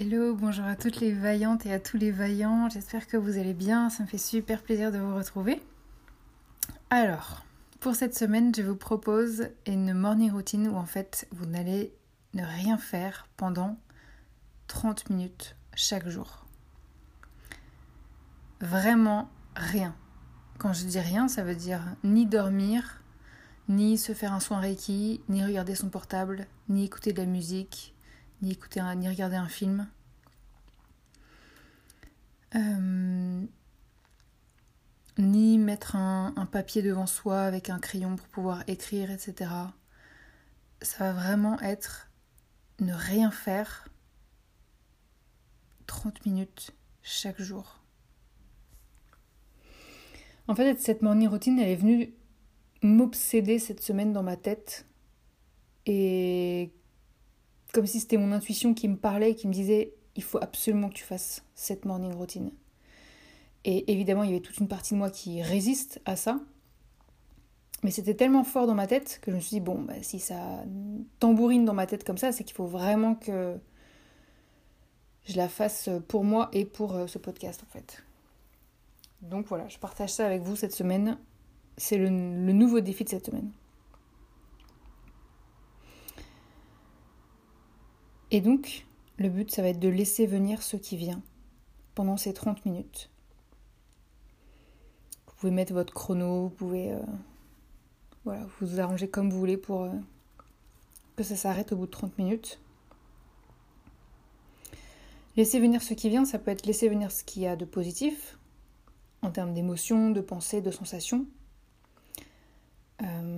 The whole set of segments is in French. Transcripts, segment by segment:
Hello, bonjour à toutes les vaillantes et à tous les vaillants. J'espère que vous allez bien. Ça me fait super plaisir de vous retrouver. Alors, pour cette semaine, je vous propose une morning routine où en fait vous n'allez ne rien faire pendant 30 minutes chaque jour. Vraiment rien. Quand je dis rien, ça veut dire ni dormir, ni se faire un soin Reiki, ni regarder son portable, ni écouter de la musique, ni écouter un, ni regarder un film. Euh, ni mettre un, papier devant soi avec un crayon pour pouvoir écrire, etc. Ça va vraiment être ne rien faire 30 minutes chaque jour. En fait, cette morning routine, elle est venue m'obséder cette semaine dans ma tête. Et comme si c'était mon intuition qui me parlait, qui me disait il faut absolument que tu fasses cette morning routine. Et évidemment, il y avait toute une partie de moi qui résiste à ça. Mais c'était tellement fort dans ma tête que je me suis dit, bon, bah, si ça tambourine dans ma tête comme ça, c'est qu'il faut vraiment que je la fasse pour moi et pour euh, ce podcast, en fait. Donc voilà, je partage ça avec vous cette semaine. C'est le, le nouveau défi de cette semaine. Et donc, le but, ça va être de laisser venir ce qui vient pendant ces 30 minutes. Vous pouvez mettre votre chrono, vous pouvez euh, vous arranger comme vous voulez pour euh, que ça s'arrête au bout de 30 minutes. Laisser venir ce qui vient, ça peut être laisser venir ce qu'il y a de positif, en termes d'émotions, de pensées, de sensations. Euh,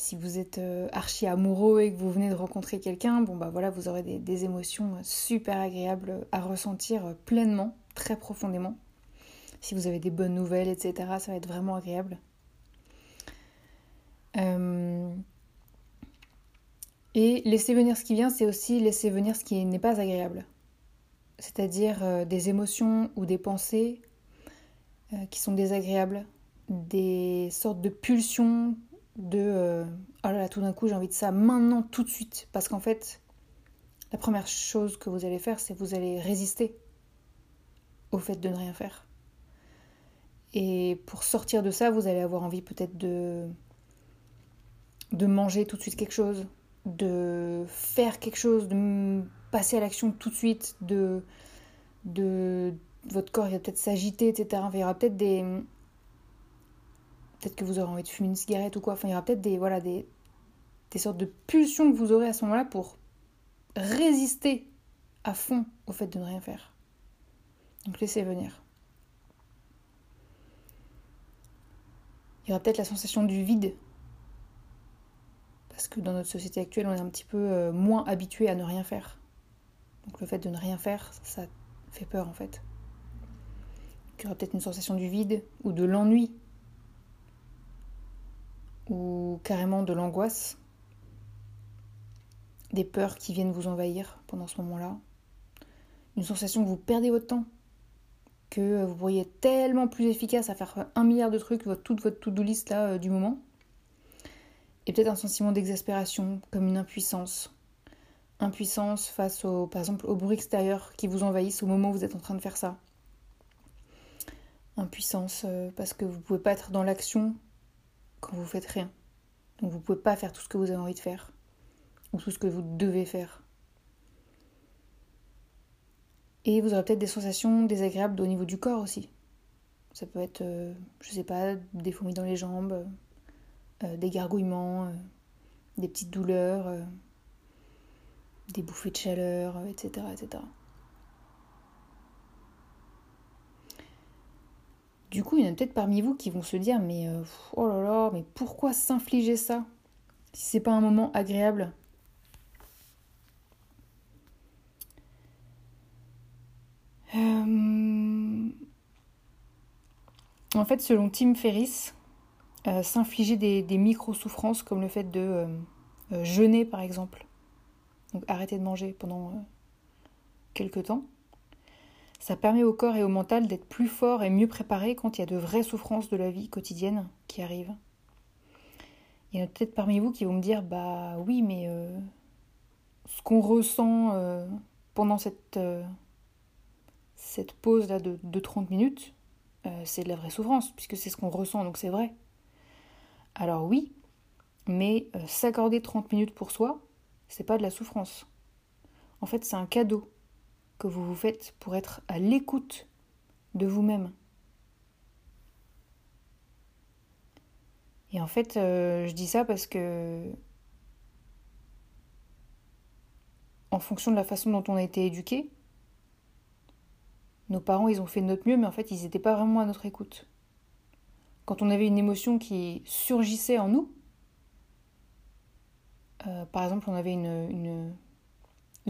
si vous êtes euh, archi amoureux et que vous venez de rencontrer quelqu'un, bon bah voilà, vous aurez des, émotions super agréables à ressentir pleinement, très profondément. Si vous avez des bonnes nouvelles, etc., ça va être vraiment agréable. Euh... Et laisser venir ce qui vient, c'est aussi laisser venir ce qui n'est pas agréable. C'est-à-dire euh, des émotions ou des pensées euh, qui sont désagréables, des sortes de pulsions de euh, oh là là, tout d'un coup j'ai envie de ça maintenant, tout de suite. Parce qu'en fait, la première chose que vous allez faire, c'est vous allez résister au fait de ne rien faire. Et pour sortir de ça, vous allez avoir envie peut-être de, de manger tout de suite quelque chose, de faire quelque chose, de passer à l'action tout de suite, de, de votre corps il va peut-être s'agiter, etc. il y aura peut-être des, peut-être que vous aurez envie de fumer une cigarette ou quoi. Enfin, il y aura peut-être des, voilà, des, sortes de pulsions que vous aurez à ce moment-là pour résister à fond au fait de ne rien faire. Donc laissez venir. Il y aura peut-être la sensation du vide. Parce que dans notre société actuelle, on est un petit peu euh, moins habitué à ne rien faire. Donc le fait de ne rien faire, ça fait peur en fait. Il y aura peut-être une sensation du vide ou de l'ennui ou carrément de l'angoisse, des peurs qui viennent vous envahir pendant ce moment-là, une sensation que vous perdez votre temps, que vous pourriez être tellement plus efficace à faire un milliard de trucs, votre, toute votre to-do list là euh, du moment, et peut-être un sentiment d'exaspération, comme une impuissance. Impuissance face au, par exemple, au bruit extérieur qui vous envahissent au moment où vous êtes en train de faire ça. Impuissance euh, parce que vous ne pouvez pas être dans l'action quand vous faites rien. Donc vous pouvez pas faire tout ce que vous avez envie de faire ou tout ce que vous devez faire. Et vous aurez peut-être des sensations désagréables au niveau du corps aussi. Ça peut être, euh, je sais pas, des fourmis dans les jambes, euh, des gargouillements, euh, des petites douleurs, euh, des bouffées de chaleur, etc. Du coup, il y en a peut-être parmi vous qui vont se dire mais euh, oh là là, mais pourquoi s'infliger ça si c'est pas un moment agréable? Euh... En fait, selon Tim Ferriss, euh, s'infliger des, des micro-souffrances comme le fait de jeûner par exemple, donc arrêter de manger pendant quelques temps, ça permet au corps et au mental d'être plus fort et mieux préparé quand il y a de vraies souffrances de la vie quotidienne qui arrivent. Il y en a peut-être parmi vous qui vont me dire Bah oui, mais euh, ce qu'on ressent euh, pendant cette, euh, cette pause-là de, de, 30 minutes, c'est de la vraie souffrance, puisque c'est ce qu'on ressent, donc c'est vrai. Alors oui, mais s'accorder 30 minutes pour soi, c'est pas de la souffrance. En fait, c'est un cadeau que vous vous faites pour être à l'écoute de vous-même. Et en fait, je dis ça parce que en fonction de la façon dont on a été éduqué. Nos parents, ils ont fait de notre mieux, mais en fait, ils n'étaient pas vraiment à notre écoute. Quand on avait une émotion qui surgissait en nous, euh, par exemple, on avait une,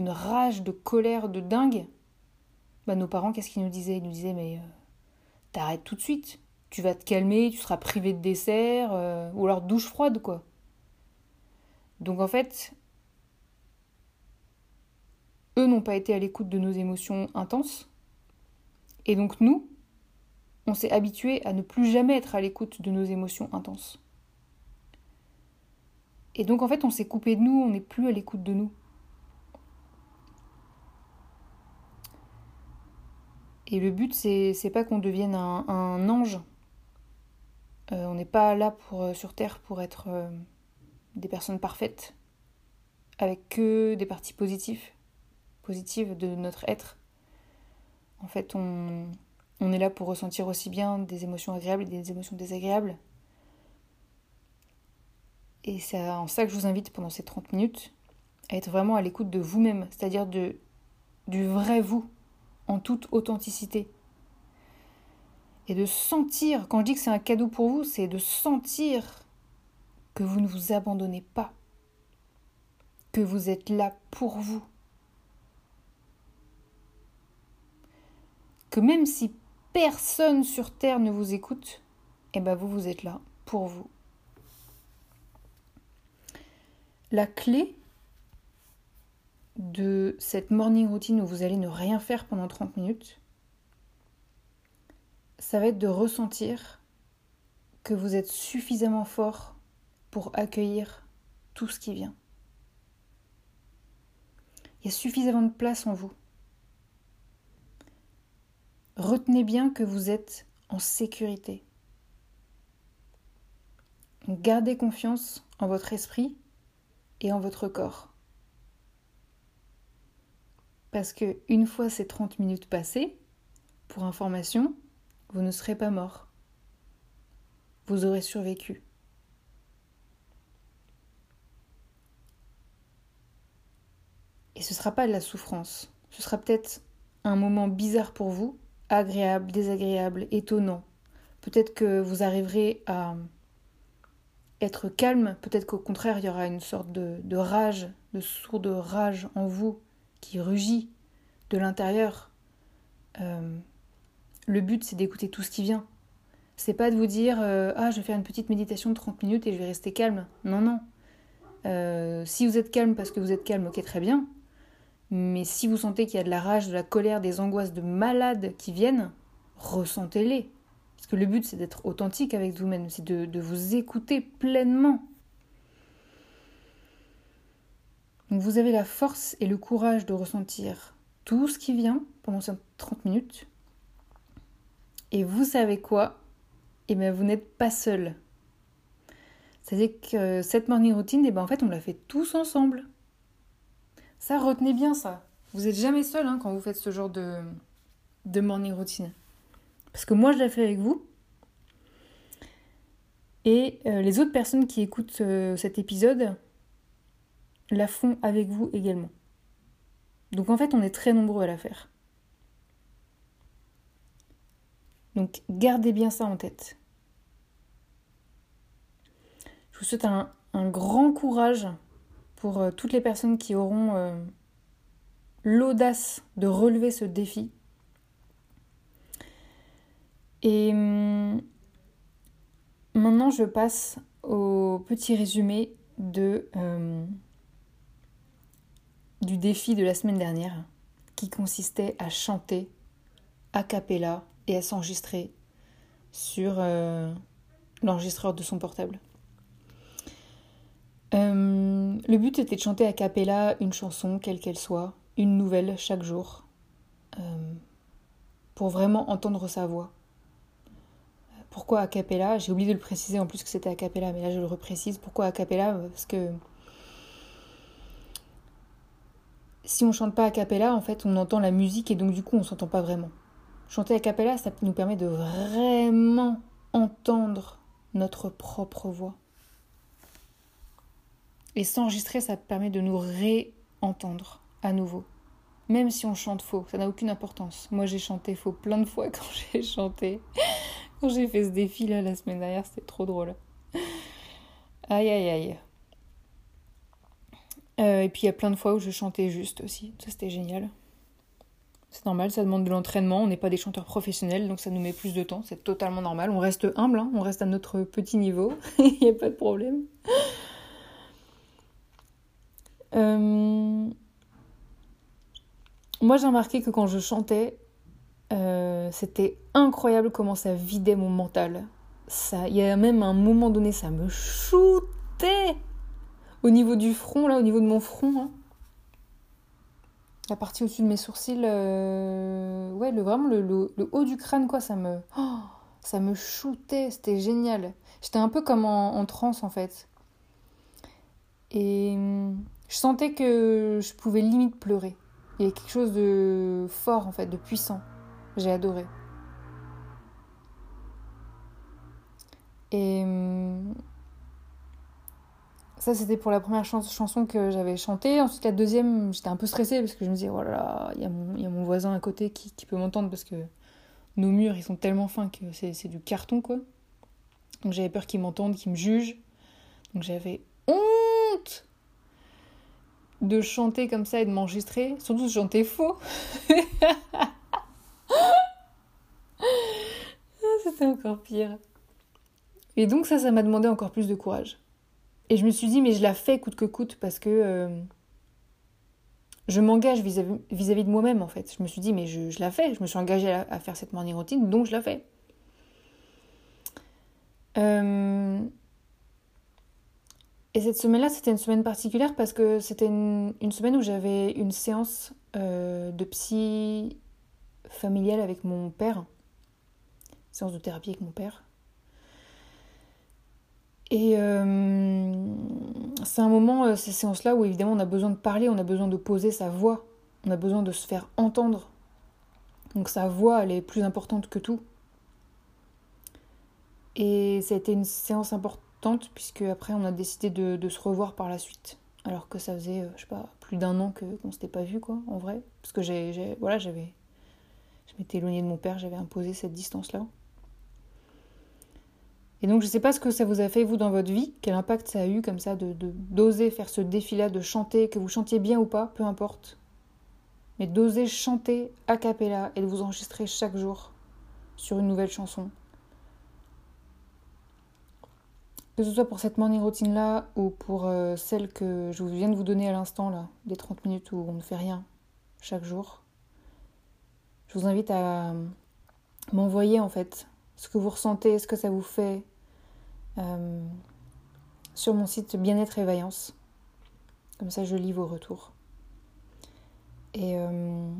rage de colère de dingue, bah, nos parents, qu'est-ce qu'ils nous disaient? Ils nous disaient, mais euh, t'arrêtes tout de suite, tu vas te calmer, tu seras privé de dessert, euh, ou alors douche froide, quoi. Donc en fait, eux n'ont pas été à l'écoute de nos émotions intenses. Et donc nous, on s'est habitué à ne plus jamais être à l'écoute de nos émotions intenses. Et donc en fait, on s'est coupé de nous, on n'est plus à l'écoute de nous. Et le but, c'est, pas qu'on devienne un, ange. Euh, on n'est pas là pour, euh, sur Terre pour être euh, des personnes parfaites, avec que des parties positifs positive de notre être. En fait, on, on est là pour ressentir aussi bien des émotions agréables et des émotions désagréables. Et c'est en ça que je vous invite pendant ces 30 minutes à être vraiment à l'écoute de vous-même, c'est-à-dire du vrai vous, en toute authenticité. Et de sentir, quand je dis que c'est un cadeau pour vous, c'est de sentir que vous ne vous abandonnez pas, que vous êtes là pour vous, que même si personne sur Terre ne vous écoute, eh ben vous, vous êtes là pour vous. La clé de cette morning routine où vous allez ne rien faire pendant 30 minutes, ça va être de ressentir que vous êtes suffisamment fort pour accueillir tout ce qui vient. Il y a suffisamment de place en vous. Retenez bien que vous êtes en sécurité. Gardez confiance en votre esprit et en votre corps. Parce que une fois ces 30 minutes passées, pour information, vous ne serez pas mort. Vous aurez survécu. Et ce ne sera pas de la souffrance. Ce sera peut-être un moment bizarre pour vous, agréable, désagréable, étonnant. Peut-être que vous arriverez à être calme, peut-être qu'au contraire il y aura une sorte de, rage, de sourde rage en vous qui rugit de l'intérieur. Euh, le but c'est d'écouter tout ce qui vient. C'est pas de vous dire euh, ah je vais faire une petite méditation de 30 minutes et je vais rester calme. Non non. Euh, si vous êtes calme parce que vous êtes calme, ok très bien. Mais si vous sentez qu'il y a de la rage, de la colère, des angoisses de malades qui viennent, ressentez-les. Parce que le but, c'est d'être authentique avec vous-même, c'est de, vous écouter pleinement. Donc vous avez la force et le courage de ressentir tout ce qui vient pendant ces 30 minutes. Et vous savez quoi? Eh bien, vous n'êtes pas seul. C'est-à-dire que cette morning routine, eh ben, en fait, on l'a fait tous ensemble. Ça, retenez bien ça. Vous n'êtes jamais seul hein, quand vous faites ce genre de, de morning routine. Parce que moi, je l'ai fait avec vous. Et euh, les autres personnes qui écoutent euh, cet épisode la font avec vous également. Donc en fait, on est très nombreux à la faire. Donc gardez bien ça en tête. Je vous souhaite un, grand courage pour euh, toutes les personnes qui auront euh, l'audace de relever ce défi. Et hum, maintenant, je passe au petit résumé de, euh, du défi de la semaine dernière, qui consistait à chanter a cappella et à s'enregistrer sur l'enregistreur de son portable. Euh, le but était de chanter a cappella une chanson, quelle qu'elle soit, une nouvelle chaque jour, euh, pour vraiment entendre sa voix. Pourquoi a cappella? J'ai oublié de le préciser en plus que c'était a cappella, mais là je le reprécise. Pourquoi a cappella? Parce que si on chante pas a cappella, en fait, on entend la musique et donc du coup, on s'entend pas vraiment. Chanter a cappella, ça nous permet de vraiment entendre notre propre voix. Et s'enregistrer, ça permet de nous réentendre à nouveau. Même si on chante faux, ça n'a aucune importance. Moi, j'ai chanté faux plein de fois quand j'ai chanté. Quand j'ai fait ce défi là la semaine dernière, c'était trop drôle. Aïe aïe aïe. Euh, et puis il y a plein de fois où je chantais juste aussi. Ça, c'était génial. C'est normal, ça demande de l'entraînement. On n'est pas des chanteurs professionnels, donc ça nous met plus de temps. C'est totalement normal. On reste humble, hein. on reste à notre petit niveau. Il n'y a pas de problème. Euh, moi, j'ai remarqué que quand je chantais, euh, c'était incroyable comment ça vidait mon mental. Il y a même un moment donné, ça me shootait au niveau du front, là, au niveau de mon front. Hein. La partie au-dessus de mes sourcils, euh, ouais, vraiment le, haut du crâne, quoi, ça me, oh, ça me shootait, c'était génial. J'étais un peu comme en, en transe en fait. Et je sentais que je pouvais limite pleurer. Il y avait quelque chose de fort en fait, de puissant. J'ai adoré. Et ça, c'était pour la première chanson que j'avais chantée. Ensuite, la deuxième, j'étais un peu stressée parce que je me disais, oh là il y, a mon, voisin à côté qui, peut m'entendre parce que nos murs, ils sont tellement fins que c'est du carton, quoi. Donc j'avais peur qu'il m'entende, qu'il me juge. Donc j'avais honte de chanter comme ça et de m'enregistrer. Surtout de chanter faux. Ah, c'était encore pire. Et donc ça, ça m'a demandé encore plus de courage. Et je me suis dit, mais je la fais coûte que coûte parce que euh, je m'engage vis-à-vis de moi-même en fait. Je me suis dit, mais je, la fais. Je me suis engagée à, faire cette morning routine, donc je la fais. Euh, et cette semaine-là, c'était une semaine particulière parce que c'était une, semaine où j'avais une séance euh, de psy familiale avec mon père. Séance de thérapie avec mon père. Et euh, c'est un moment, euh, ces séances-là, où évidemment on a besoin de parler, on a besoin de poser sa voix, on a besoin de se faire entendre. Donc sa voix, elle est plus importante que tout. Et ça a été une séance importante, puisque après on a décidé de, se revoir par la suite. Alors que ça faisait, je sais pas, plus d'un an qu'on ne s'était pas vu, quoi, en vrai. Parce que j'ai, voilà, j'avais je m'étais éloignée de mon père, j'avais imposé cette distance-là. Et donc je ne sais pas ce que ça vous a fait vous dans votre vie, quel impact ça a eu comme ça de d'oser faire ce défi-là, de chanter, que vous chantiez bien ou pas, peu importe. Mais d'oser chanter a cappella et de vous enregistrer chaque jour sur une nouvelle chanson. Que ce soit pour cette morning routine là ou pour euh, celle que je viens de vous donner à l'instant là, des 30 minutes où on ne fait rien chaque jour. Je vous invite à m'envoyer en fait ce que vous ressentez, ce que ça vous fait euh, sur mon site Bien-être et Vaillance. Comme ça, je lis vos retours. Et euh,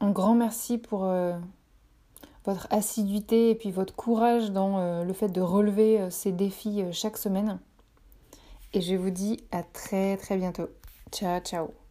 un grand merci pour euh, votre assiduité et puis votre courage dans le fait de relever ces défis chaque semaine. Et je vous dis à très très bientôt. Ciao ciao